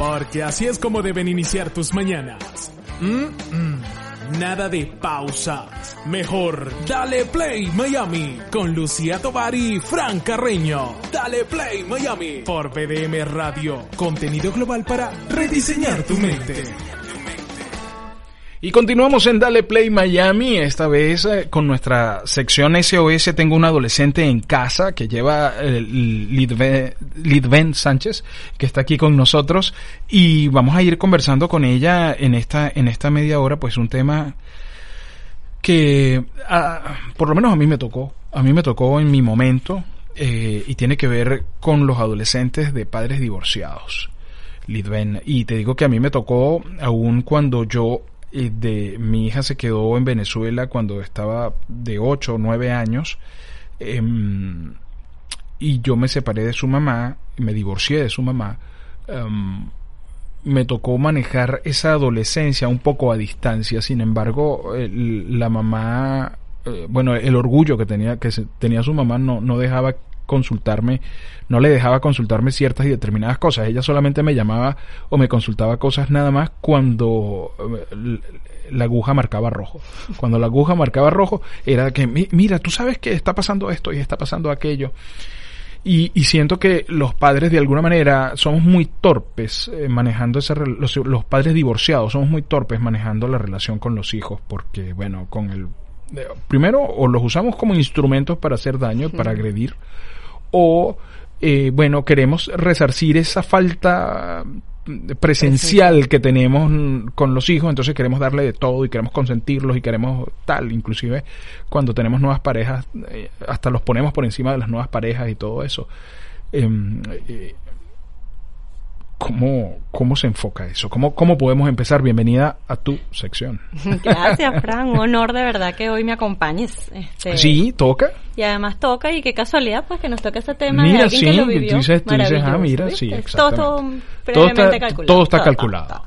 porque así es como deben iniciar tus mañanas. Mm, mm. Nada de pausas. Mejor, dale play Miami con Lucía Tovar y Fran Carreño. Dale play Miami por BDM Radio. Contenido global para rediseñar tu mente. Y continuamos en Dale Play Miami, esta vez eh, con nuestra sección SOS. Tengo un adolescente en casa que lleva eh, Sánchez, que está aquí con nosotros. Y vamos a ir conversando con ella en esta, en esta media hora, pues un tema que ah, por lo menos a mí me tocó. A mí me tocó en mi momento eh, y tiene que ver con los adolescentes de padres divorciados. Lidven. Y te digo que a mí me tocó aún cuando yo de mi hija se quedó en Venezuela cuando estaba de 8 o 9 años em, y yo me separé de su mamá, me divorcié de su mamá. Em, me tocó manejar esa adolescencia un poco a distancia, sin embargo, la mamá, eh, bueno, el orgullo que tenía, que tenía su mamá no, no dejaba consultarme, no le dejaba consultarme ciertas y determinadas cosas. Ella solamente me llamaba o me consultaba cosas nada más cuando eh, la aguja marcaba rojo. Cuando la aguja marcaba rojo era que, mira, tú sabes que está pasando esto y está pasando aquello. Y, siento que los padres de alguna manera somos muy torpes eh, manejando esa los, los, padres divorciados somos muy torpes manejando la relación con los hijos porque bueno con el eh, primero o los usamos como instrumentos para hacer daño para agredir o, eh, bueno, queremos resarcir esa falta presencial que tenemos con los hijos, entonces queremos darle de todo y queremos consentirlos y queremos tal, inclusive cuando tenemos nuevas parejas, eh, hasta los ponemos por encima de las nuevas parejas y todo eso. Em, eh, ¿Cómo, ¿Cómo se enfoca eso? ¿Cómo, ¿Cómo podemos empezar? Bienvenida a tu sección. Gracias, Fran. Un honor de verdad que hoy me acompañes. Este, sí, toca. Y además toca, y qué casualidad, pues que nos toque ese tema mira, de alguien sí, que lo vivió. Dices, tú dices, ah, mira, sí, Todo, todo, todo, está, calculado. Todo está calculado.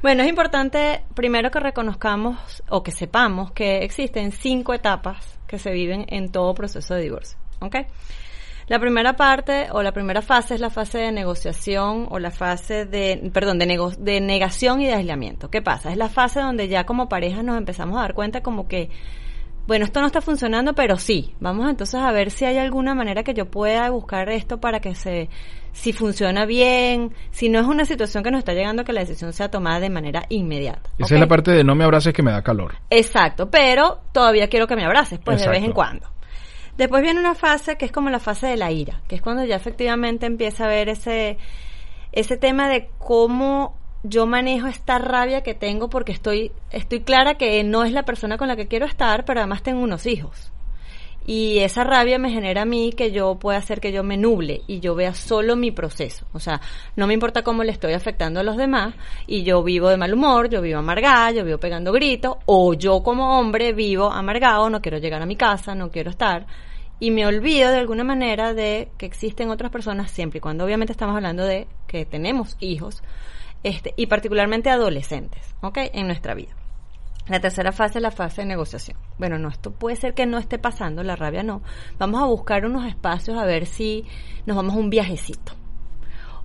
Bueno, es importante primero que reconozcamos o que sepamos que existen cinco etapas que se viven en todo proceso de divorcio. ¿Ok? La primera parte o la primera fase es la fase de negociación o la fase de, perdón, de, de negación y de aislamiento. ¿Qué pasa? Es la fase donde ya como pareja nos empezamos a dar cuenta como que, bueno, esto no está funcionando, pero sí. Vamos entonces a ver si hay alguna manera que yo pueda buscar esto para que se, si funciona bien, si no es una situación que nos está llegando que la decisión sea tomada de manera inmediata. Esa es la parte de no me abraces que me da calor. Exacto, pero todavía quiero que me abraces, pues de vez en cuando. Después viene una fase que es como la fase de la ira, que es cuando ya efectivamente empieza a ver ese, ese tema de cómo yo manejo esta rabia que tengo porque estoy, estoy clara que no es la persona con la que quiero estar, pero además tengo unos hijos. Y esa rabia me genera a mí que yo pueda hacer que yo me nuble y yo vea solo mi proceso. O sea, no me importa cómo le estoy afectando a los demás y yo vivo de mal humor, yo vivo amargada, yo vivo pegando gritos o yo como hombre vivo amargado, no quiero llegar a mi casa, no quiero estar y me olvido de alguna manera de que existen otras personas siempre y cuando obviamente estamos hablando de que tenemos hijos este, y particularmente adolescentes, ¿ok? En nuestra vida. La tercera fase es la fase de negociación. Bueno, no, esto puede ser que no esté pasando, la rabia no. Vamos a buscar unos espacios a ver si nos vamos a un viajecito.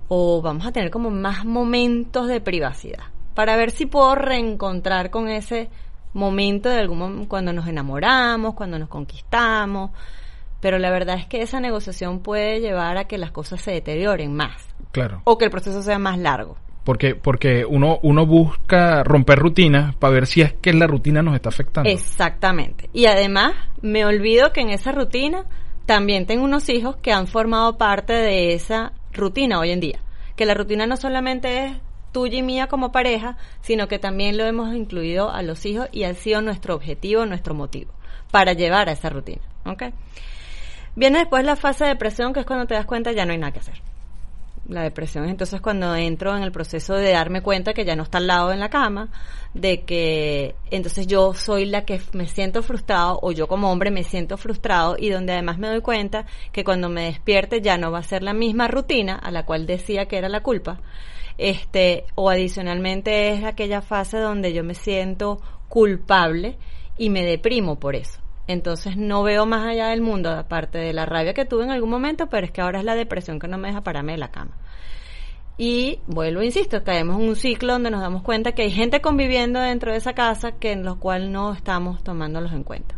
O vamos a tener como más momentos de privacidad. Para ver si puedo reencontrar con ese momento de algún cuando nos enamoramos, cuando nos conquistamos, pero la verdad es que esa negociación puede llevar a que las cosas se deterioren más. Claro. O que el proceso sea más largo. Porque, porque uno, uno busca romper rutinas para ver si es que la rutina nos está afectando. Exactamente. Y además, me olvido que en esa rutina también tengo unos hijos que han formado parte de esa rutina hoy en día. Que la rutina no solamente es tuya y mía como pareja, sino que también lo hemos incluido a los hijos y ha sido nuestro objetivo, nuestro motivo, para llevar a esa rutina. ¿Ok? Viene después la fase de depresión, que es cuando te das cuenta ya no hay nada que hacer. La depresión es entonces cuando entro en el proceso de darme cuenta que ya no está al lado en la cama, de que entonces yo soy la que me siento frustrado o yo como hombre me siento frustrado y donde además me doy cuenta que cuando me despierte ya no va a ser la misma rutina a la cual decía que era la culpa. Este, o adicionalmente es aquella fase donde yo me siento culpable y me deprimo por eso. Entonces no veo más allá del mundo, aparte de la rabia que tuve en algún momento, pero es que ahora es la depresión que no me deja pararme de la cama. Y vuelvo, insisto, caemos en un ciclo donde nos damos cuenta que hay gente conviviendo dentro de esa casa que en lo cual no estamos tomándolos en cuenta.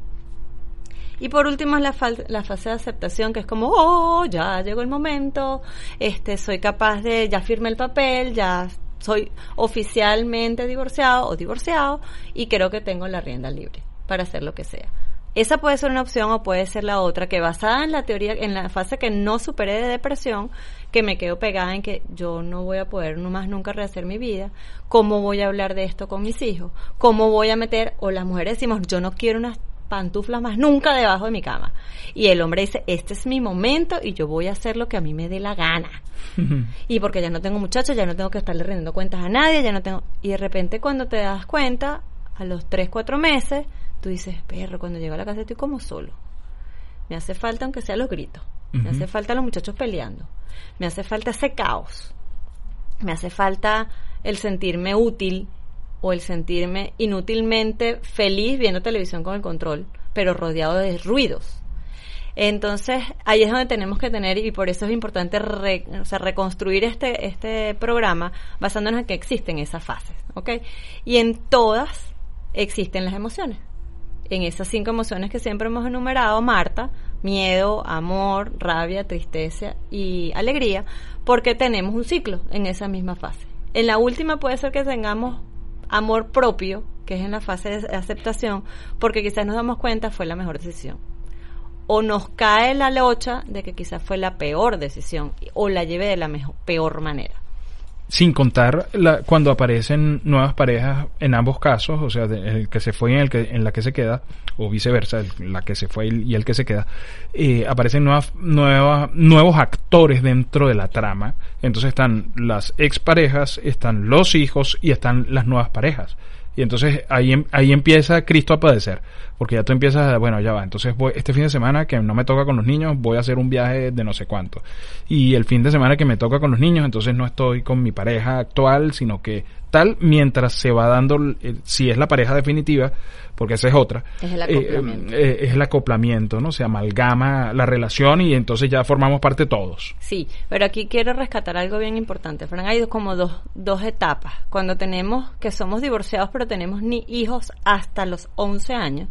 Y por último es la, fase de aceptación, que es como, oh, ya llegó el momento, este, soy capaz de, ya firmé el papel, ya soy oficialmente divorciado o divorciado y creo que tengo la rienda libre para hacer lo que sea. Esa puede ser una opción o puede ser la otra, que basada en la teoría, en la fase que no superé de depresión, que me quedo pegada en que yo no voy a poder más nunca rehacer mi vida, cómo voy a hablar de esto con mis hijos, cómo voy a meter, o las mujeres decimos, yo no quiero unas pantuflas más nunca debajo de mi cama. Y el hombre dice, este es mi momento y yo voy a hacer lo que a mí me dé la gana. y porque ya no tengo muchachos, ya no tengo que estarle rendiendo cuentas a nadie, ya no tengo... Y de repente cuando te das cuenta, a los 3, 4 meses, tú dices, perro, cuando llego a la casa estoy como solo. Me hace falta, aunque sea los gritos. Me hace falta los muchachos peleando. Me hace falta ese caos. Me hace falta el sentirme útil o el sentirme inútilmente feliz viendo televisión con el control, pero rodeado de ruidos. Entonces, ahí es donde tenemos que tener, y por eso es importante reconstruir este, este programa basándonos en que existen esas fases, ¿ok? Y en todas existen las emociones en esas cinco emociones que siempre hemos enumerado, Marta, miedo, amor, rabia, tristeza y alegría, porque tenemos un ciclo en esa misma fase. En la última puede ser que tengamos amor propio, que es en la fase de aceptación, porque quizás nos damos cuenta fue la mejor decisión. O nos cae la locha de que quizás fue la peor decisión o la lleve de la mejor, peor manera sin contar la, cuando aparecen nuevas parejas en ambos casos, o sea, el que se fue y el que, en la que se queda, o viceversa, la que se fue y el que se queda, eh, aparecen nuevas, nuevas, nuevos actores dentro de la trama. Entonces están las exparejas, están los hijos y están las nuevas parejas. Y entonces ahí, em, ahí empieza Cristo a padecer, porque ya tú empiezas, bueno, ya va, entonces voy, este fin de semana que no me toca con los niños, voy a hacer un viaje de no sé cuánto. Y el fin de semana que me toca con los niños, entonces no estoy con mi pareja actual, sino que tal mientras se va dando, si es la pareja definitiva, porque esa es otra, es el acoplamiento, eh, eh, es el acoplamiento ¿no? Se amalgama la relación y entonces ya formamos parte todos. Sí, pero aquí quiero rescatar algo bien importante. Fran, hay como dos, dos etapas. Cuando tenemos que somos divorciados pero tenemos ni hijos hasta los 11 años,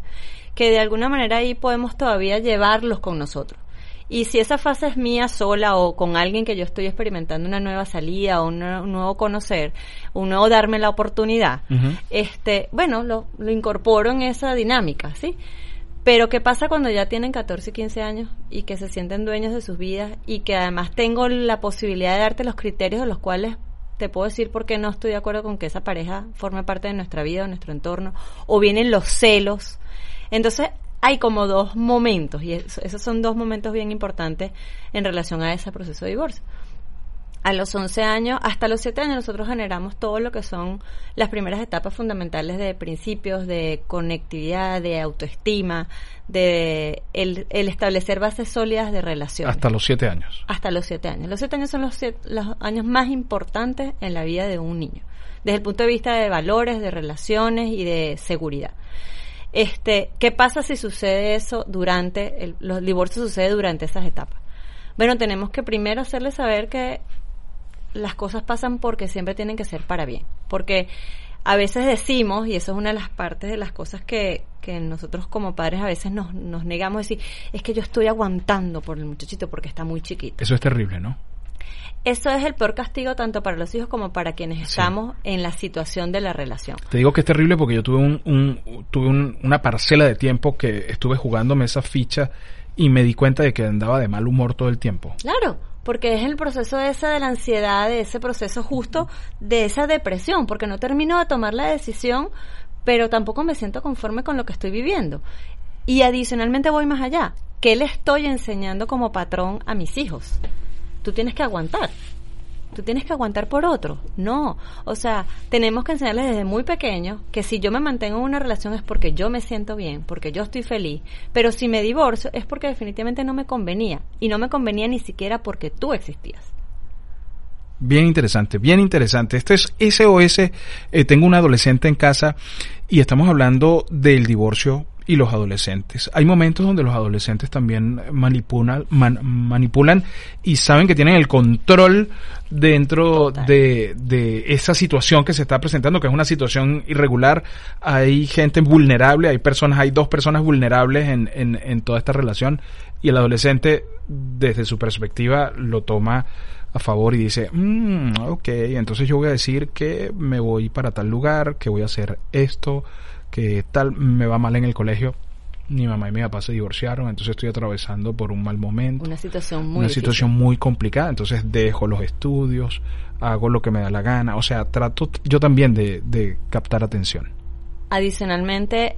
que de alguna manera ahí podemos todavía llevarlos con nosotros. Y si esa fase es mía sola o con alguien que yo estoy experimentando una nueva salida o un nuevo conocer, un nuevo darme la oportunidad, este, bueno, lo, lo incorporo en esa dinámica, ¿sí? Pero ¿qué pasa cuando ya tienen 14 y 15 años y que se sienten dueños de sus vidas y que además tengo la posibilidad de darte los criterios de los cuales te puedo decir por qué no estoy de acuerdo con que esa pareja forme parte de nuestra vida, de nuestro entorno, o vienen los celos. Entonces, hay como dos momentos, y esos son dos momentos bien importantes en relación a ese proceso de divorcio. A los 11 años, hasta los 7 años, nosotros generamos todo lo que son las primeras etapas fundamentales de principios, de conectividad, de autoestima, de el, establecer bases sólidas de relación. Hasta los 7 años. Hasta los 7 años. Los 7 años son los, los años más importantes en la vida de un niño, desde el punto de vista de valores, de relaciones y de seguridad. Este, ¿Qué pasa si sucede eso durante, el, los divorcios sucede durante esas etapas? Bueno, tenemos que primero hacerle saber que las cosas pasan porque siempre tienen que ser para bien. Porque a veces decimos, y eso es una de las partes de las cosas que, que nosotros como padres a veces nos, nos negamos a decir, es que yo estoy aguantando por el muchachito porque está muy chiquito. Eso es terrible, ¿no? Eso es el peor castigo tanto para los hijos como para quienes estamos en la situación de la relación. Te digo que es terrible porque yo tuve un, tuve una parcela de tiempo que estuve jugándome esa ficha y me di cuenta de que andaba de mal humor todo el tiempo. Claro, porque es el proceso ese de la ansiedad, de ese proceso justo de esa depresión, porque no termino de tomar la decisión, pero tampoco me siento conforme con lo que estoy viviendo. Y adicionalmente voy más allá. ¿Qué le estoy enseñando como patrón a mis hijos? Tú tienes que aguantar. Tú tienes que aguantar por otro. No. O sea, tenemos que enseñarles desde muy pequeños que si yo me mantengo en una relación es porque yo me siento bien, porque yo estoy feliz. Pero si me divorcio es porque definitivamente no me convenía. Y no me convenía ni siquiera porque tú existías. Bien interesante, bien interesante. Esto es SOS. Eh, tengo un adolescente en casa y estamos hablando del divorcio y los adolescentes. Hay momentos donde los adolescentes también manipulan, manipulan y saben que tienen el control dentro de, de, esa situación que se está presentando, que es una situación irregular. Hay gente vulnerable, hay personas, hay dos personas vulnerables en, en, en toda esta relación y el adolescente desde su perspectiva lo toma a favor y dice, mm, ok, entonces yo voy a decir que me voy para tal lugar, que voy a hacer esto, que tal me va mal en el colegio. Mi mamá y mi papá se divorciaron, entonces estoy atravesando por un mal momento. Una situación muy Una situación muy complicada, entonces dejo los estudios, hago lo que me da la gana, o sea, trato yo también de, de captar atención. Adicionalmente,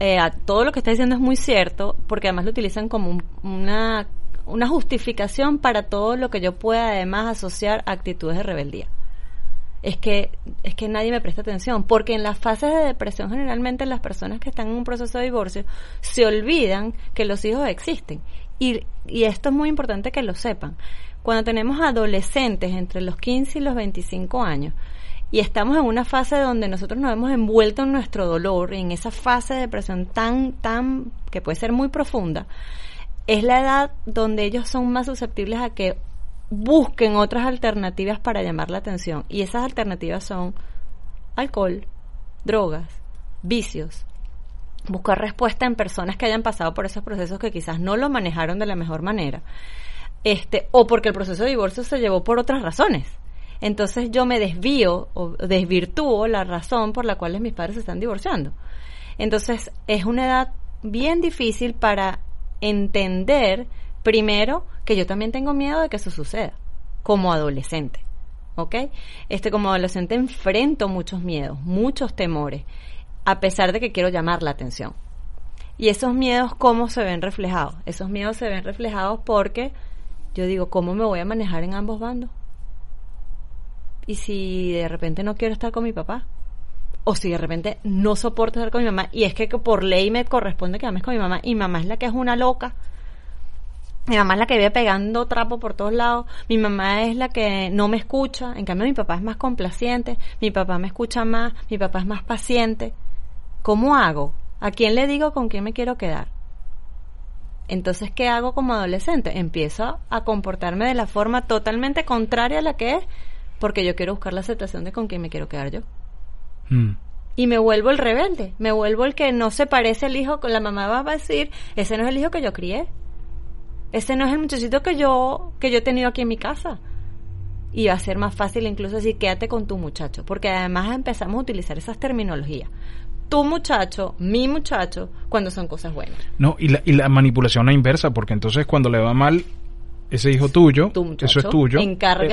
eh, todo lo que está diciendo es muy cierto, porque además lo utilizan como una, una justificación para todo lo que yo pueda además asociar a actitudes de rebeldía. Es que es que nadie me presta atención porque en las fases de depresión generalmente las personas que están en un proceso de divorcio se olvidan que los hijos existen. Y, y esto es muy importante que lo sepan. Cuando tenemos adolescentes entre los 15 y los 25 años y estamos en una fase donde nosotros nos hemos envuelto en nuestro dolor en esa fase de depresión tan tan que puede ser muy profunda es la edad donde ellos son más susceptibles a que busquen otras alternativas para llamar la atención. Y esas alternativas son alcohol, drogas, vicios. Buscar respuesta en personas que hayan pasado por esos procesos que quizás no lo manejaron de la mejor manera. Este, o porque el proceso de divorcio se llevó por otras razones. Entonces yo me desvío o desvirtúo la razón por la cual mis padres se están divorciando. Entonces es una edad bien difícil para entender primero que yo también tengo miedo de que eso suceda como adolescente. ¿Ok? Este, como adolescente enfrento muchos miedos, muchos temores, a pesar de que quiero llamar la atención. Y esos miedos, ¿cómo se ven reflejados? Esos miedos se ven reflejados porque yo digo, ¿cómo me voy a manejar en ambos bandos? Y si de repente no quiero estar con mi papá, o si de repente no soporto estar con mi mamá, y es que por ley me corresponde que ames con mi mamá, y mamá es la que es una loca, mi mamá es la que vive pegando trapo por todos lados. Mi mamá es la que no me escucha. En cambio, mi papá es más complaciente. Mi papá me escucha más. Mi papá es más paciente. ¿Cómo hago? ¿A quién le digo con quién me quiero quedar? Entonces, ¿qué hago como adolescente? Empiezo a comportarme de la forma totalmente contraria a la que es, porque yo quiero buscar la aceptación de con quién me quiero quedar yo. Mm. Y me vuelvo el rebelde, me vuelvo el que no se parece al hijo, con la mamá va a decir, ese no es el hijo que yo crié. Ese no es el muchachito que yo, que yo he tenido aquí en mi casa. Y va a ser más fácil incluso decir, quédate con tu muchacho, porque además empezamos a utilizar esas terminologías. Tu muchacho, mi muchacho, cuando son cosas buenas. No, y la, y la manipulación es inversa, porque entonces cuando le va mal, ese hijo tuyo, eso es tuyo,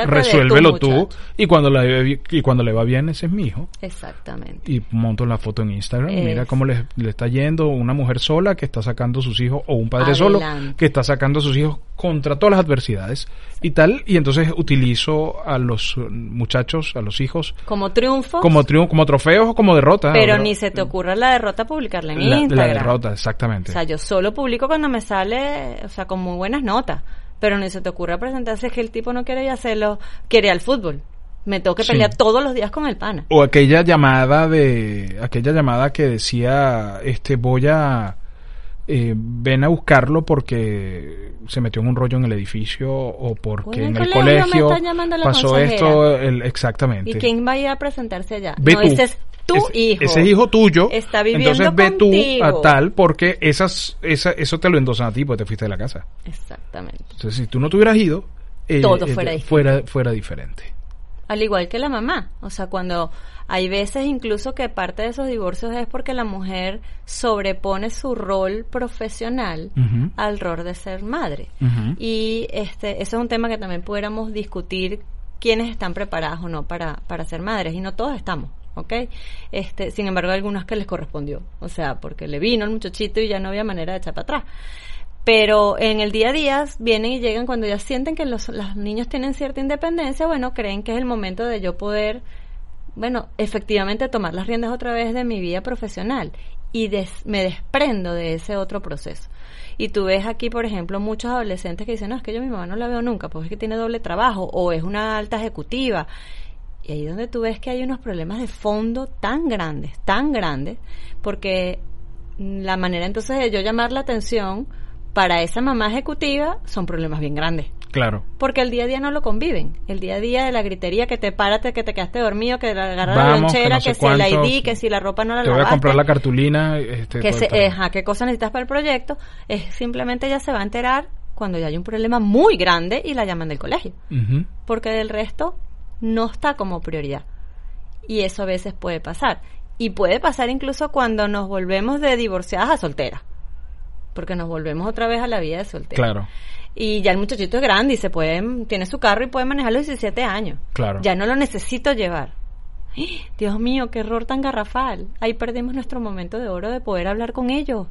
resuélvelo tú y cuando le y cuando le va bien ese es mi hijo. Exactamente. Y monto la foto en Instagram, mira cómo le, está yendo una mujer sola que está sacando a sus hijos o un padre solo que está sacando a sus hijos contra todas las adversidades y tal y entonces utilizo a los muchachos, a los hijos como triunfos, como triunfo, como trofeos o como derrotas. Pero ni se te ocurra la derrota publicarla en Instagram. La derrota, exactamente. O sea, yo solo publico cuando me sale, o sea, con muy buenas notas pero ni se te ocurra presentarse que el tipo no quiere hacerlo, quiere al fútbol. Me tengo que pelear todos los días con el pana. O aquella llamada de, aquella llamada que decía, este, voy a, eh, ven a buscarlo porque se metió en un rollo en el edificio o porque en el colegio, pasó esto, exactamente. ¿Y quién va a ir a presentarse allá? no dices tu hijo. Ese hijo tuyo. Está viviendo Entonces ve tú a tal porque esas, esa, eso te lo endosan a ti porque te fuiste de la casa. Exactamente. Entonces si tú no te hubieras ido, eh, todo fuera, eh, fuera, fuera diferente. Al igual que la mamá. O sea, cuando hay veces incluso que parte de esos divorcios es porque la mujer sobrepone su rol profesional al rol de ser madre. Y este, eso es un tema que también pudiéramos discutir quiénes están preparados o no para, para ser madres. Y no todos estamos. ¿Ok? Este, sin embargo, algunos que les correspondió, o sea, porque le vino el muchachito y ya no había manera de echar para atrás. Pero en el día a día vienen y llegan cuando ya sienten que los, los niños tienen cierta independencia, bueno, creen que es el momento de yo poder, bueno, efectivamente tomar las riendas otra vez de mi vida profesional. y me desprendo de ese otro proceso. Y tú ves aquí, por ejemplo, muchos adolescentes que dicen, no, es que yo a mi mamá no la veo nunca, porque es que tiene doble trabajo o es una alta ejecutiva. Y ahí donde tú ves que hay unos problemas de fondo tan grandes, tan grandes, porque la manera entonces de yo llamar la atención para esa mamá ejecutiva son problemas bien grandes. Claro. Porque el día a día no lo conviven. El día a día de la gritería, que te párate, que te quedaste dormido, que agarra la lonchera, que, si el ID, que si la ropa no la Te voy a comprar la cartulina. Este, que se, qué cosa necesitas para el proyecto. Es simplemente ella se va a enterar cuando ya hay un problema muy grande y la llaman del colegio. Porque del resto no está como prioridad. Y eso a veces puede pasar. Y puede pasar incluso cuando nos volvemos de divorciadas a solteras. Porque nos volvemos otra vez a la vida de soltera. Claro. Y ya el muchachito es grande y se puede, tiene su carro y puede manejar los 17 años. Claro. Ya no lo necesito llevar. Dios mío, qué error tan garrafal. Ahí perdimos nuestro momento de oro de poder hablar con ellos.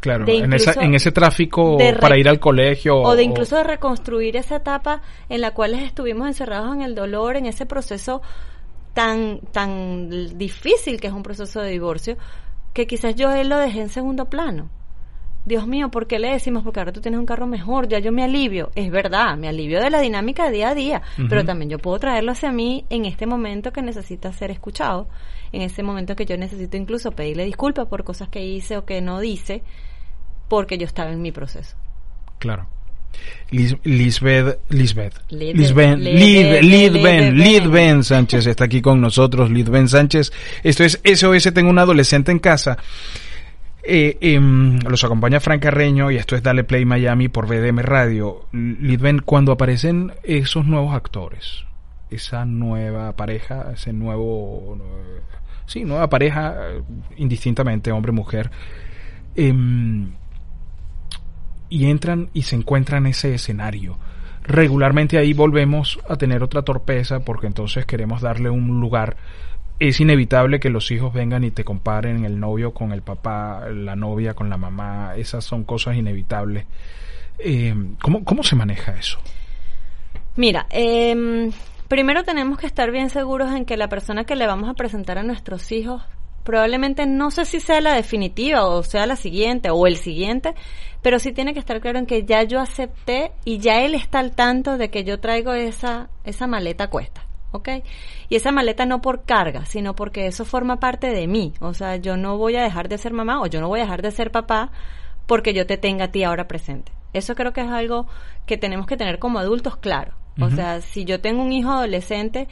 Claro, en, esa, en ese tráfico para ir al colegio. O de incluso de reconstruir esa etapa en la cual estuvimos encerrados en el dolor, en ese proceso tan, tan difícil que es un proceso de divorcio, que quizás yo él lo dejé en segundo plano. Dios mío, ¿por qué le decimos? Porque ahora tú tienes un carro mejor, ya yo me alivio. Es verdad, me alivio de la dinámica de día a día, pero también yo puedo traerlo hacia mí en este momento que necesita ser escuchado, en ese momento que yo necesito incluso pedirle disculpas por cosas que hice o que no dice, porque yo estaba en mi proceso. Claro. Lisbeth, Lisbeth, Lisbeth, Lidben Sánchez está aquí con nosotros, Lidben Sánchez. Esto es SOS, tengo un adolescente en casa. Eh, em, los acompaña Frank Carreño y esto es Dale Play Miami por BDM Radio. Lidben, cuando aparecen esos nuevos actores, esa nueva pareja, ese nuevo, sí, nueva pareja, indistintamente hombre-mujer, em, y entran y se encuentran en ese escenario. Regularmente ahí volvemos a tener otra torpeza porque entonces queremos darle un lugar es inevitable que los hijos vengan y te comparen el novio con el papá, la novia con la mamá, esas son cosas inevitables. Eh, ¿cómo, ¿Cómo se maneja eso? Mira, eh, primero tenemos que estar bien seguros en que la persona que le vamos a presentar a nuestros hijos probablemente no sé si sea la definitiva o sea la siguiente o el siguiente, pero sí tiene que estar claro en que ya yo acepté y ya él está al tanto de que yo traigo esa, esa maleta cuesta. ¿ok? Y esa maleta no por carga, sino porque eso forma parte de mí. O sea, yo no voy a dejar de ser mamá o yo no voy a dejar de ser papá porque yo te tenga a ti ahora presente. Eso creo que es algo que tenemos que tener como adultos claro. O sea, si yo tengo un hijo adolescente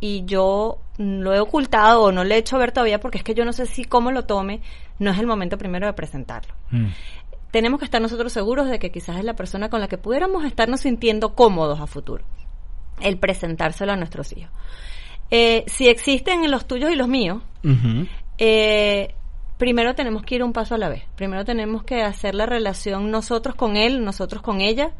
y yo lo he ocultado o no le he hecho ver todavía porque es que yo no sé si cómo lo tome, no es el momento primero de presentarlo. Mm. Tenemos que estar nosotros seguros de que quizás es la persona con la que pudiéramos estarnos sintiendo cómodos a futuro el presentárselo a nuestros hijos. Eh, si existen los tuyos y los míos, eh, primero tenemos que ir un paso a la vez. Primero tenemos que hacer la relación nosotros con él, nosotros con ella,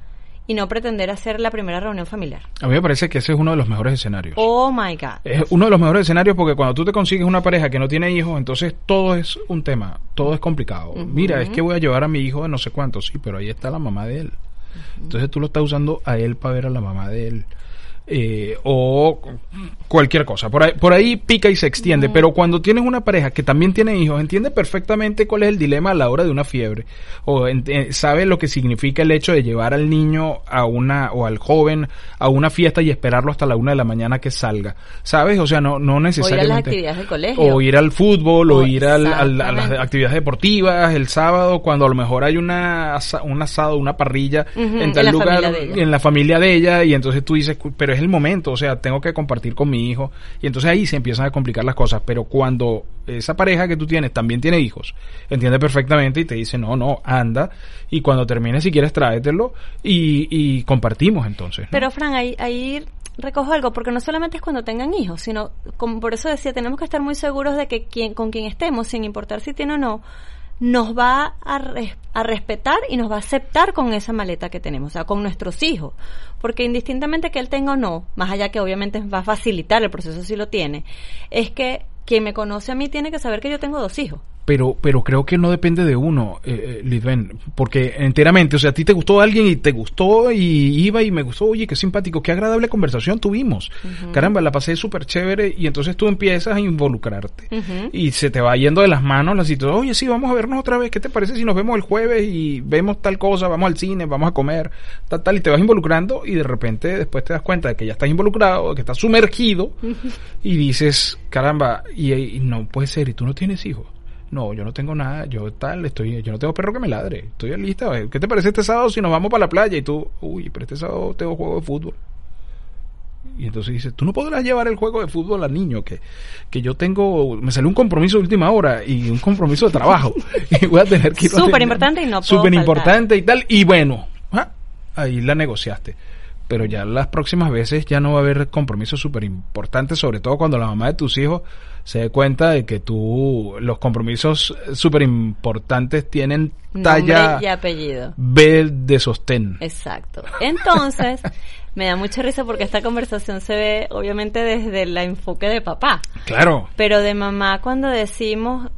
y no pretender hacer la primera reunión familiar. A mí me parece que ese es uno de los mejores escenarios. Oh my God. Es uno de los mejores escenarios porque cuando tú te consigues una pareja que no tiene hijos, entonces todo es un tema, todo es complicado. Mira, es que voy a llevar a mi hijo de no sé cuánto, sí, pero ahí está la mamá de él. Entonces tú lo estás usando a él para ver a la mamá de él eh, o cualquier cosa. Por ahí, por ahí pica y se extiende. Pero cuando tienes una pareja que también tiene hijos, entiende perfectamente cuál es el dilema a la hora de una fiebre. O eh, sabe lo que significa el hecho de llevar al niño a una, o al joven a una fiesta y esperarlo hasta la una de la mañana que salga. ¿Sabes? O sea, no, no necesariamente. O ir a las actividades del colegio. O ir al fútbol, o, ir al, a las actividades deportivas el sábado, cuando a lo mejor hay una, un asado, una parrilla en tal lugar, en la familia de ella, y entonces tú dices, pero es el momento, o sea, tengo que compartir con mi hijo y entonces ahí se empiezan a complicar las cosas, pero cuando esa pareja que tú tienes también tiene hijos, entiende perfectamente y te dice, no, no, anda y cuando termine si quieres tráetelo y, y compartimos entonces. Pero Fran, ahí, ahí recojo algo, porque no solamente es cuando tengan hijos, sino, como por eso decía, tenemos que estar muy seguros de que quien, con quien estemos, sin importar si tiene o no, nos va a, a, respetar y nos va a aceptar con esa maleta que tenemos, o sea, con nuestros hijos. Porque indistintamente que él tenga o no, más allá que obviamente va a facilitar el proceso si lo tiene, es que quien me conoce a mí tiene que saber que yo tengo dos hijos. Pero, pero creo que no depende de uno, eh, eh porque enteramente, o sea, a ti te gustó alguien y te gustó y iba y me gustó, oye, qué simpático, qué agradable conversación tuvimos. Caramba, la pasé súper chévere y entonces tú empiezas a involucrarte. Y se te va yendo de las manos la situación, oye, sí, vamos a vernos otra vez, ¿qué te parece si nos vemos el jueves y vemos tal cosa, vamos al cine, vamos a comer, tal, tal, y te vas involucrando y de repente después te das cuenta de que ya estás involucrado, que estás sumergido y dices, caramba, y, y no puede ser, y tú no tienes hijos no, yo no tengo nada, yo tal, estoy, yo no tengo perro que me ladre, estoy lista. ¿Qué te parece este sábado si nos vamos para la playa? Y tú, uy, pero este sábado tengo juego de fútbol. Y entonces dice, tú no podrás llevar el juego de fútbol al niño, que, que yo tengo, me salió un compromiso de última hora y un compromiso de trabajo. y voy a tener que ir Súper importante y no puedo Súper importante y tal. Y bueno, ah, ahí la negociaste. Pero ya las próximas veces ya no va a haber compromisos súper importantes, sobre todo cuando la mamá de tus hijos se dé cuenta de que tú, los compromisos súper importantes tienen talla y apellido. B de sostén. Exacto. Entonces, me da mucha risa porque esta conversación se ve obviamente desde el enfoque de papá. Claro. Pero de mamá cuando decimos,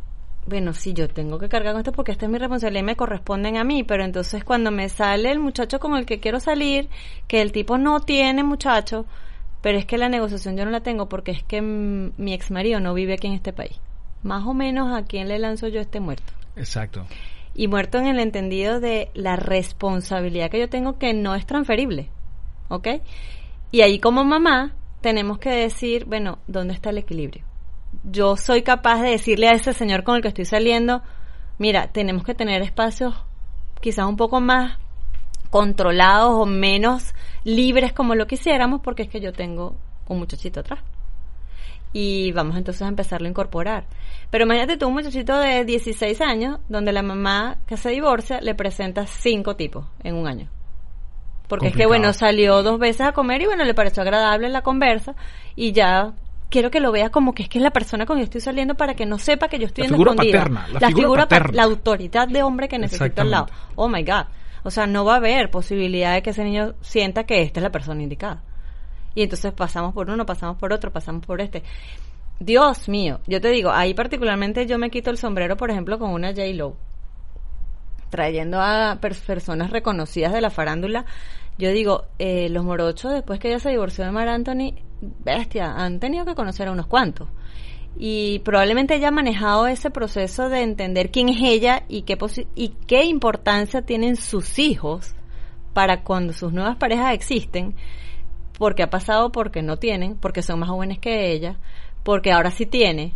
bueno, sí, yo tengo que cargar con esto porque esta es mi responsabilidad y me corresponden a mí, pero entonces cuando me sale el muchacho con el que quiero salir, que el tipo no tiene muchacho, pero es que la negociación yo no la tengo porque es que mi ex marido no vive aquí en este país. Más o menos a quién le lanzo yo este muerto. Exacto. Y muerto en el entendido de la responsabilidad que yo tengo que no es transferible. ¿Ok? Y ahí como mamá tenemos que decir, bueno, ¿dónde está el equilibrio? Yo soy capaz de decirle a ese señor con el que estoy saliendo, mira, tenemos que tener espacios quizás un poco más controlados o menos libres como lo quisiéramos porque es que yo tengo un muchachito atrás. Y vamos entonces a empezarlo a incorporar. Pero imagínate tú un muchachito de 16 años donde la mamá que se divorcia le presenta cinco tipos en un año. Porque es que, bueno, salió dos veces a comer y, bueno, le pareció agradable la conversa y ya quiero que lo vea como que es que es la persona con quien estoy saliendo para que no sepa que yo estoy la en figura Paterna, la, figura, paterna. la autoridad de hombre que necesito al lado. Oh my God. O sea, no va a haber posibilidad de que ese niño sienta que esta es la persona indicada. Y entonces pasamos por uno, pasamos por otro, pasamos por este. Dios mío, yo te digo, ahí particularmente yo me quito el sombrero, por ejemplo, con una J. Lo. Trayendo a personas reconocidas de la farándula. Yo digo, eh, los morochos, después que ella se divorció de Mar Anthony, bestia, han tenido que conocer a unos cuantos y probablemente haya manejado ese proceso de entender quién es ella y qué, y qué importancia tienen sus hijos para cuando sus nuevas parejas existen, porque ha pasado porque no tienen, porque son más jóvenes que ella, porque ahora sí tiene,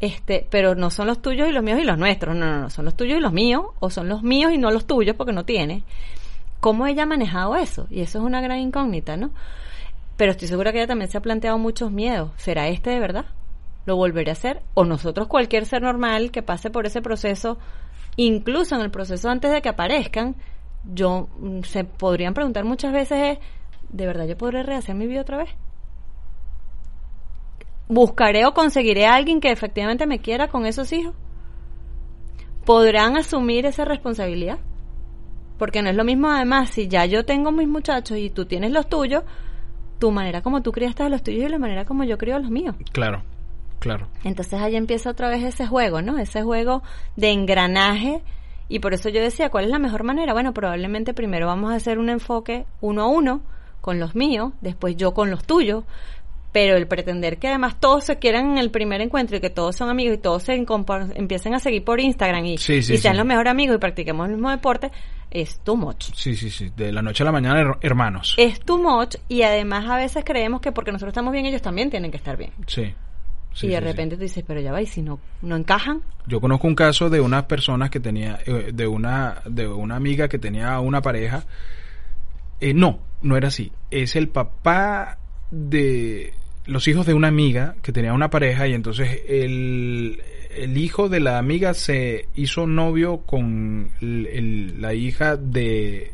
este, pero no son los tuyos y los míos y los nuestros, no, no, no, son los tuyos y los míos, o son los míos y no los tuyos porque no tiene. ¿Cómo ella ha manejado eso? Y eso es una gran incógnita, ¿no? Pero estoy segura que ella también se ha planteado muchos miedos. ¿Será este de verdad? lo volveré a hacer. O nosotros, cualquier ser normal que pase por ese proceso, incluso en el proceso antes de que aparezcan, yo mm, se podrían preguntar muchas veces ¿de verdad yo podré rehacer mi vida otra vez? ¿Buscaré o conseguiré a alguien que efectivamente me quiera con esos hijos? ¿Podrán asumir esa responsabilidad? Porque no es lo mismo además si ya yo tengo mis muchachos y tú tienes los tuyos, tu manera como tú criaste a los tuyos y la manera como yo crío a los míos. Claro. Claro. Entonces ahí empieza otra vez ese juego, ¿no? Ese juego de engranaje. Y por eso yo decía, ¿cuál es la mejor manera? Bueno, probablemente primero vamos a hacer un enfoque uno a uno con los míos, después yo con los tuyos, pero el pretender que además todos se quieran en el primer encuentro y que todos son amigos y todos se empiecen a seguir por Instagram y, sean los mejores amigos y practiquemos el mismo deporte, es too much. Sí, sí, sí, de la noche a la mañana hermanos. Es too much y además a veces creemos que porque nosotros estamos bien ellos también tienen que estar bien. Sí y de repente tú dices, pero ya va, y si no, no encajan. Yo conozco un caso de unas personas que tenía, eh, de una, de una amiga que tenía una pareja. Eh, no, no era así. Es el papá de los hijos de una amiga que tenía una pareja y entonces el, el hijo de la amiga se hizo novio con la hija de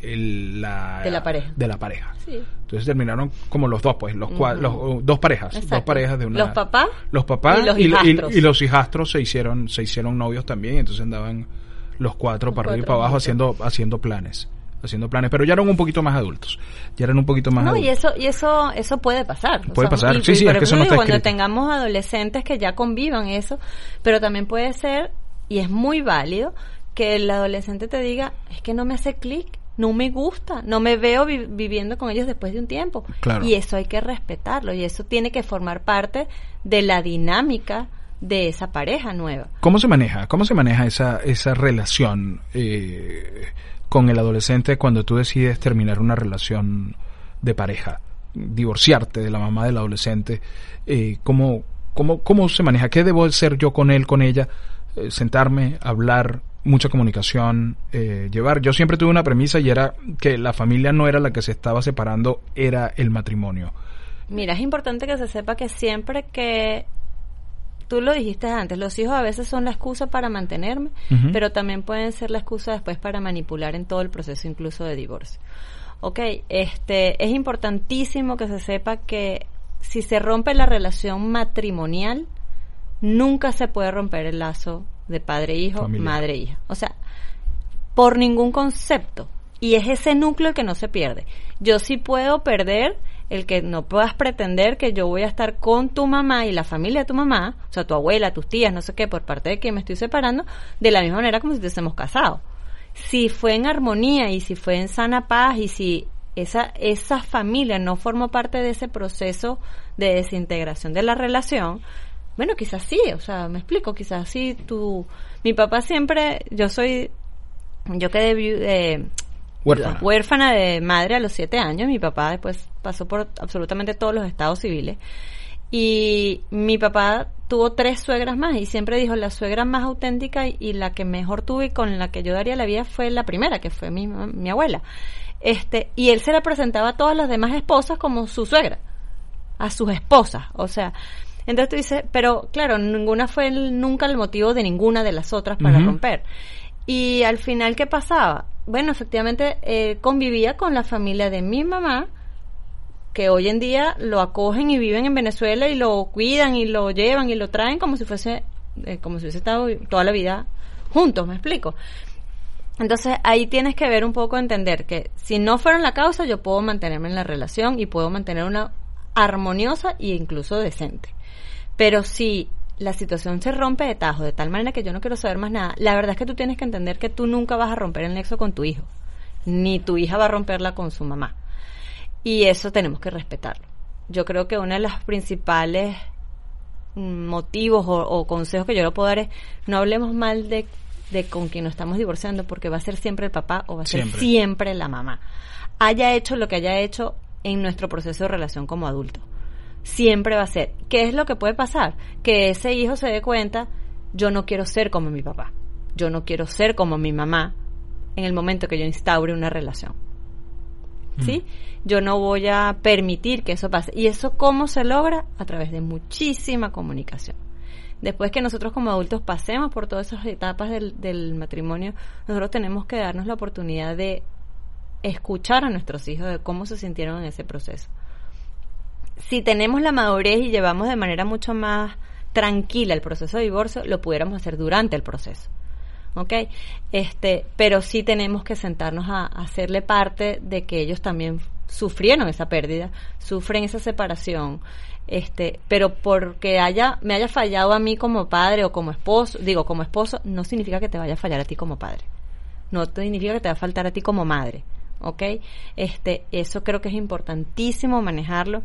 la, de la pareja. De la pareja. Entonces terminaron como los dos, pues, los, los dos parejas, dos parejas de una. Los papás. Los papás y los hijastros. Y, los hijastros se hicieron, se hicieron novios también, entonces andaban los cuatro para arriba y para abajo haciendo, haciendo planes haciendo planes, pero ya eran un poquito más adultos, ya eran un poquito más no, adultos. y eso y eso eso puede pasar. Puede pasar, sí, sí, es que eso no Cuando tengamos adolescentes que ya convivan eso, pero también puede ser Y es muy válido que el adolescente te diga, es que no me hace clic, no me gusta, no me veo viviendo con ellos después de un tiempo. Y eso hay que respetarlo y eso tiene que formar parte de la dinámica de esa pareja nueva. ¿Cómo se maneja? ¿Cómo se maneja esa, esa relación eh, con el adolescente cuando tú decides terminar una relación de pareja? Divorciarte de la mamá del adolescente. Eh, ¿cómo, cómo, ¿Cómo se maneja? ¿Qué debo hacer yo con él, con ella? Eh, sentarme, hablar, mucha comunicación, eh, llevar. Yo siempre tuve una premisa y era que la familia no era la que se estaba separando, era el matrimonio. Mira, es importante que se sepa que siempre que tú lo dijiste antes, los hijos a veces son la excusa para mantenerme, pero también pueden ser la excusa después para manipular en todo el proceso, incluso de divorcio. Ok, este, es importantísimo que se sepa que si se rompe la relación matrimonial, nunca se puede romper el lazo de padre-hijo, madre-hija. O sea, por ningún concepto. Y es ese núcleo que no se pierde. Yo sí puedo perder el que no puedas pretender que yo voy a estar con tu mamá y la familia de tu mamá, o sea, tu abuela, tus tías, no sé qué, por parte de que me estoy separando, de la misma manera como si estuviésemos casados. Si fue en armonía y si fue en sana paz y si esa, esa familia no formó parte de ese proceso de desintegración de la relación, bueno, quizás sí, o sea, me explico, quizás sí, tú, mi papá siempre, yo soy, yo quedé eh, huérfana. huérfana de madre a los siete años, mi papá después pasó por absolutamente todos los estados civiles, y mi papá tuvo tres suegras más y siempre dijo la suegra más auténtica y, la que mejor tuve y con la que yo daría la vida fue la primera, que fue mi, mi abuela. Este, y él se la presentaba a todas las demás esposas como su suegra, a sus esposas, o sea, entonces tú dices, pero claro, ninguna fue nunca el motivo de ninguna de las otras para romper. Y al final, ¿qué pasaba? Bueno, efectivamente, eh, convivía con la familia de mi mamá, que hoy en día lo acogen y viven en Venezuela y lo cuidan y lo llevan y lo traen como si fuese, eh, como si hubiese estado toda la vida juntos, ¿me explico? Entonces ahí tienes que ver un poco, entender que si no fueron la causa, yo puedo mantenerme en la relación y puedo mantener una armoniosa e incluso decente. Pero si la situación se rompe de tajo, de tal manera que yo no quiero saber más nada, la verdad es que tú tienes que entender que tú nunca vas a romper el nexo con tu hijo, ni tu hija va a romperla con su mamá. Y eso tenemos que respetarlo. Yo creo que uno de los principales motivos o, consejos que yo le puedo dar es no hablemos mal de, con quien nos estamos divorciando porque va a ser siempre el papá o va a ser siempre la mamá. Haya hecho lo que haya hecho en nuestro proceso de relación como adulto siempre va a ser. ¿Qué es lo que puede pasar? Que ese hijo se dé cuenta, yo no quiero ser como mi papá, yo no quiero ser como mi mamá en el momento que yo instaure una relación. Mm. ¿Sí? Yo no voy a permitir que eso pase. ¿Y eso cómo se logra? A través de muchísima comunicación. Después que nosotros como adultos pasemos por todas esas etapas del, del matrimonio, nosotros tenemos que darnos la oportunidad de escuchar a nuestros hijos de cómo se sintieron en ese proceso si tenemos la madurez y llevamos de manera mucho más tranquila el proceso de divorcio, lo pudiéramos hacer durante el proceso. ¿Ok? Este, pero sí tenemos que sentarnos a, hacerle parte de que ellos también sufrieron esa pérdida, sufren esa separación, este, pero porque haya, me haya fallado a mí como padre o como esposo, digo, como esposo, no significa que te vaya a fallar a ti como padre. No significa que te va a faltar a ti como madre. ¿ok? Este, eso creo que es importantísimo manejarlo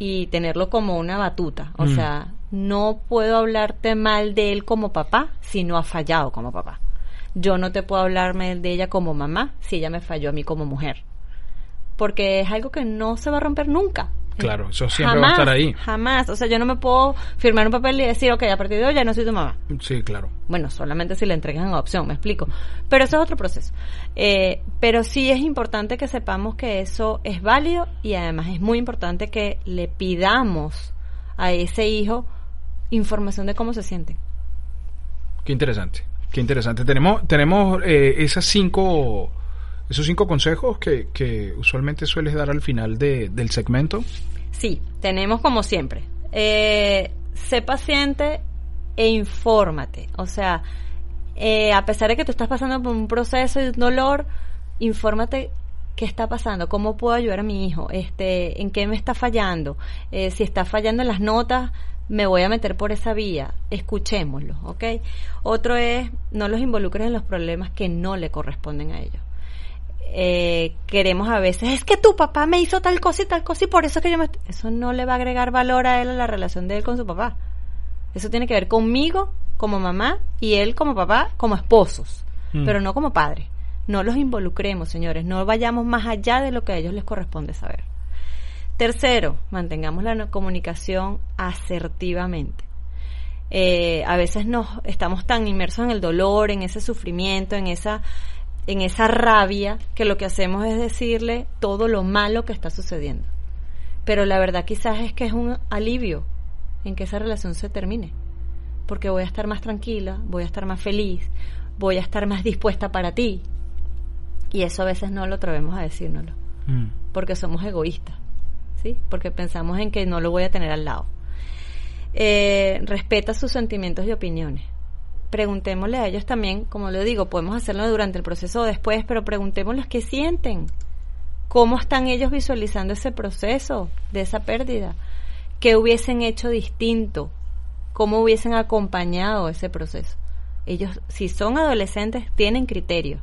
y tenerlo como una batuta. O mm. sea, no puedo hablarte mal de él como papá si no ha fallado como papá. Yo no te puedo hablarme de ella como mamá si ella me falló a mí como mujer. Porque es algo que no se va a romper nunca. Claro, eso siempre va a estar ahí. Jamás. O sea, yo no me puedo firmar un papel y decir, ok, a partir de hoy ya no soy tu mamá. Sí, claro. Bueno, solamente si le entregan en opción, me explico. Pero eso es otro proceso. Eh, pero sí es importante que sepamos que eso es válido y además es muy importante que le pidamos a ese hijo información de cómo se siente. Qué interesante. Qué interesante. Tenemos, tenemos eh, esas cinco esos cinco consejos que, usualmente sueles dar al final de, del segmento. Sí, tenemos como siempre. Eh, sé paciente e infórmate. O sea, eh, a pesar de que tú estás pasando por un proceso de dolor, infórmate qué está pasando, cómo puedo ayudar a mi hijo, este, en qué me está fallando, eh, si está fallando en las notas, me voy a meter por esa vía, escuchémoslo, ¿ok? Otro es, no los involucres en los problemas que no le corresponden a ellos. Eh, queremos a veces, es que tu papá me hizo tal cosa y tal cosa y por eso que yo me... Eso no le va a agregar valor a él a la relación de él con su papá. Eso tiene que ver conmigo como mamá y él como papá, como esposos, mm. pero no como padre. No los involucremos, señores, no vayamos más allá de lo que a ellos les corresponde saber. Tercero, mantengamos la comunicación asertivamente. Eh, a veces nos estamos tan inmersos en el dolor, en ese sufrimiento, en esa, en esa rabia, que lo que hacemos es decirle todo lo malo que está sucediendo. Pero la verdad quizás es que es un alivio en que esa relación se termine. Porque voy a estar más tranquila, voy a estar más feliz, voy a estar más dispuesta para ti. Y eso a veces no lo atrevemos a decírnoslo. Mm. Porque somos egoístas. ¿Sí? Porque pensamos en que no lo voy a tener al lado. Eh, respeta sus sentimientos y opiniones. Preguntémosle a ellos también, como lo digo, podemos hacerlo durante el proceso o después, pero preguntémosles qué sienten, cómo están ellos visualizando ese proceso de esa pérdida, qué hubiesen hecho distinto, cómo hubiesen acompañado ese proceso. Ellos, si son adolescentes, tienen criterio.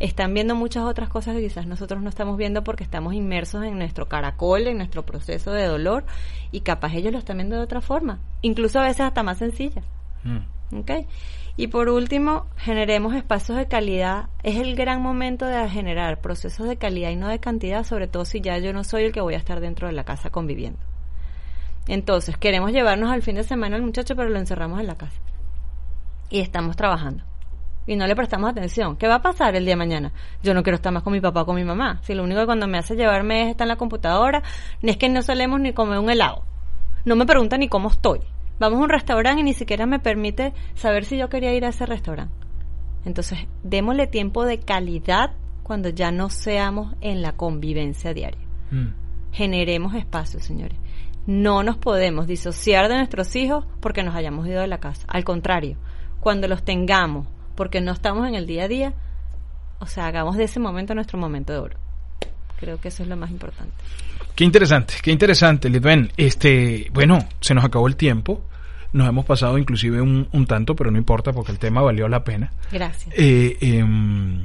Están viendo muchas otras cosas que quizás nosotros no estamos viendo porque estamos inmersos en nuestro caracol, en nuestro proceso de dolor, y capaz ellos lo están viendo de otra forma, incluso a veces hasta más sencilla. Mm. ¿Okay? Y por último, generemos espacios de calidad. Es el gran momento de generar procesos de calidad y no de cantidad, sobre todo si ya yo no soy el que voy a estar dentro de la casa conviviendo. Entonces, queremos llevarnos al fin de semana al muchacho, pero lo encerramos en la casa. Y estamos trabajando. Y no le prestamos atención. ¿Qué va a pasar el día de mañana? Yo no quiero estar más con mi papá o con mi mamá. Si lo único que cuando me hace llevarme es estar en la computadora, ni es que no solemos ni comer un helado. No me pregunta ni cómo estoy. Vamos a un restaurante y ni siquiera me permite saber si yo quería ir a ese restaurante. Entonces, démosle tiempo de calidad cuando ya no seamos en la convivencia diaria. Mm. Generemos espacio, señores no nos podemos disociar de nuestros hijos porque nos hayamos ido de la casa. Al contrario, cuando los tengamos porque no estamos en el día a día, o sea, hagamos de ese momento nuestro momento de oro. Creo que eso es lo más importante. Qué interesante, qué interesante, Litven. Este, bueno, se nos acabó el tiempo. Nos hemos pasado inclusive un, un tanto, pero no importa porque el tema valió la pena. Gracias. Eh, em,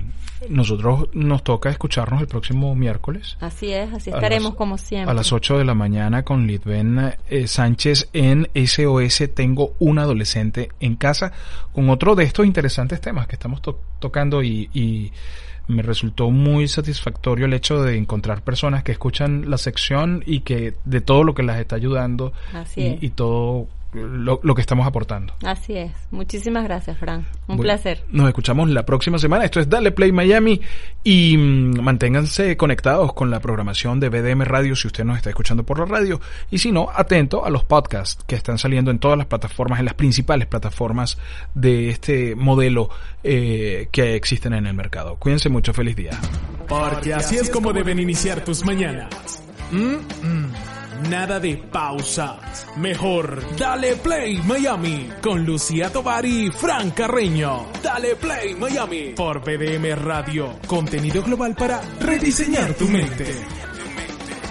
nosotros nos toca escucharnos el próximo miércoles. Así es, así estaremos como siempre. A las 8 de la mañana con Litven eh, Sánchez en SOS Tengo un adolescente en casa con otro de estos interesantes temas que estamos tocando y, me resultó muy satisfactorio el hecho de encontrar personas que escuchan la sección y que de todo lo que las está ayudando y todo lo, que estamos aportando. Así es. Muchísimas gracias, Fran. Un placer. Nos escuchamos la próxima semana. Esto es Dale Play Miami y mm, manténganse conectados con la programación de BDM Radio si usted nos está escuchando por la radio y si no, atento a los podcasts que están saliendo en todas las plataformas, en las principales plataformas de este modelo eh, que existen en el mercado. Cuídense mucho. Feliz día. Porque así es como deben iniciar tus mañanas. Mm, mm. Nada de pausas. Mejor, dale play Miami con Lucía Tovar y Fran Carreño. Dale play Miami por BDM Radio. Contenido global para rediseñar tu mente.